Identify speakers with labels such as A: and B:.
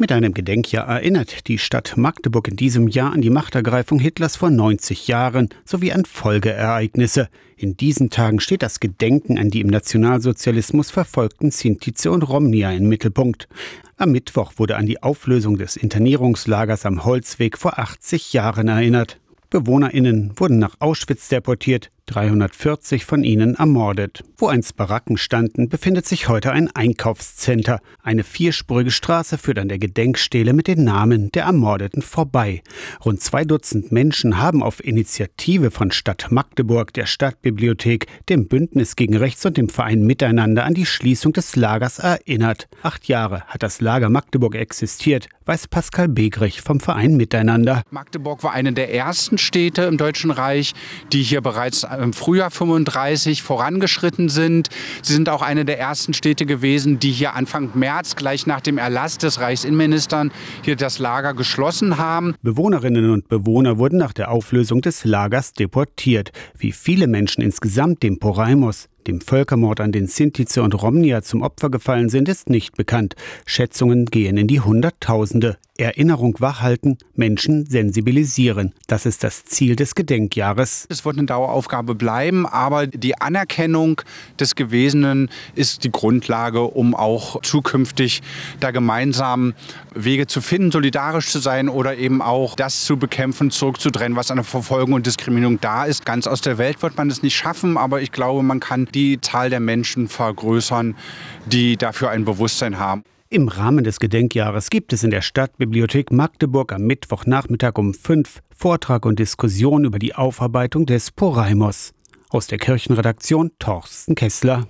A: Mit einem Gedenkjahr erinnert die Stadt Magdeburg in diesem Jahr an die Machtergreifung Hitlers vor 90 Jahren sowie an Folgeereignisse. In diesen Tagen steht das Gedenken an die im Nationalsozialismus verfolgten Sintize und Romnia im Mittelpunkt. Am Mittwoch wurde an die Auflösung des Internierungslagers am Holzweg vor 80 Jahren erinnert. BewohnerInnen wurden nach Auschwitz deportiert, 340 von ihnen ermordet. Wo einst Baracken standen, befindet sich heute ein Einkaufscenter. Eine vierspurige Straße führt an der Gedenkstele mit den Namen der Ermordeten vorbei. Rund zwei Dutzend Menschen haben auf Initiative von Stadt Magdeburg, der Stadtbibliothek, dem Bündnis gegen Rechts und dem Verein Miteinander an die Schließung des Lagers erinnert. Acht Jahre hat das Lager Magdeburg existiert, weiß Pascal Begrich vom Verein Miteinander.
B: Magdeburg war eine der ersten Städte im Deutschen Reich, die hier bereits im Frühjahr 35 vorangeschritten sind. Sie sind auch eine der ersten Städte gewesen, die hier Anfang März, gleich nach dem Erlass des Reichsinnenministern, hier das Lager geschlossen haben.
A: Bewohnerinnen und Bewohner wurden nach der Auflösung des Lagers deportiert. Wie viele Menschen insgesamt dem Poraimus dem Völkermord an den Sintize und Romnia zum Opfer gefallen sind, ist nicht bekannt. Schätzungen gehen in die Hunderttausende. Erinnerung wachhalten, Menschen sensibilisieren. Das ist das Ziel des Gedenkjahres.
B: Es wird eine Daueraufgabe bleiben, aber die Anerkennung des Gewesenen ist die Grundlage, um auch zukünftig da gemeinsam Wege zu finden, solidarisch zu sein oder eben auch das zu bekämpfen, zurückzudrennen, was an der Verfolgung und Diskriminierung da ist. Ganz aus der Welt wird man es nicht schaffen, aber ich glaube, man kann die Zahl der Menschen vergrößern, die dafür ein Bewusstsein haben.
A: Im Rahmen des Gedenkjahres gibt es in der Stadtbibliothek Magdeburg am Mittwochnachmittag um fünf Vortrag und Diskussion über die Aufarbeitung des Poraimos. Aus der Kirchenredaktion Torsten Kessler.